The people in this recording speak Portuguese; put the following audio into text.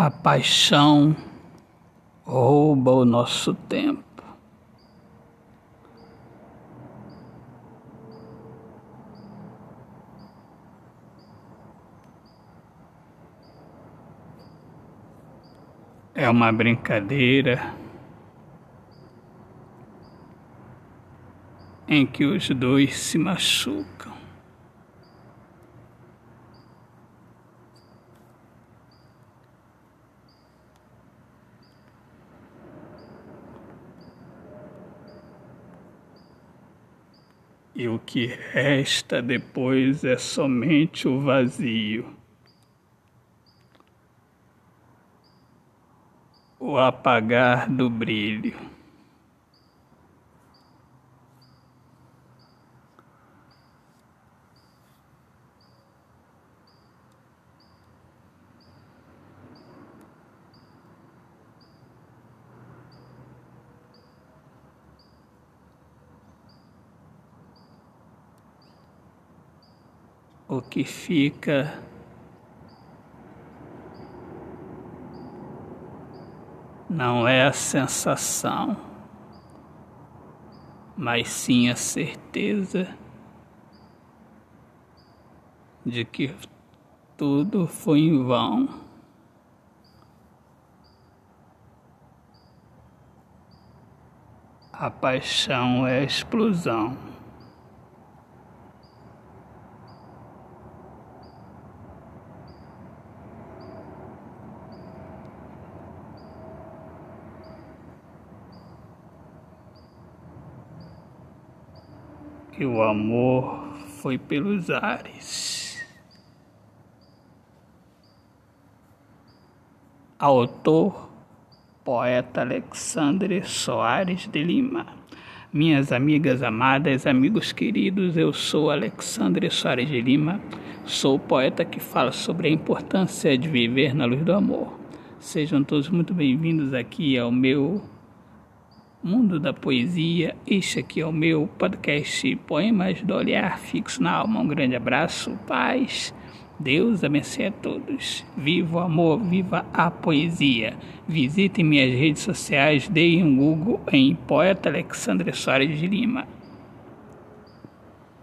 A paixão rouba o nosso tempo. É uma brincadeira em que os dois se machucam. E o que resta depois é somente o vazio. O apagar do brilho. O que fica não é a sensação, mas sim a certeza de que tudo foi em vão. A paixão é a explosão. E o amor foi pelos ares. Autor, poeta Alexandre Soares de Lima. Minhas amigas amadas, amigos queridos, eu sou Alexandre Soares de Lima, sou o poeta que fala sobre a importância de viver na luz do amor. Sejam todos muito bem-vindos aqui ao meu Mundo da Poesia. Este aqui é o meu podcast Poemas do Olhar Fixo na Alma. Um grande abraço, paz. Deus abençoe a todos. Viva o amor, viva a poesia. Visitem minhas redes sociais, deem um Google em Poeta Alexandre Soares de Lima.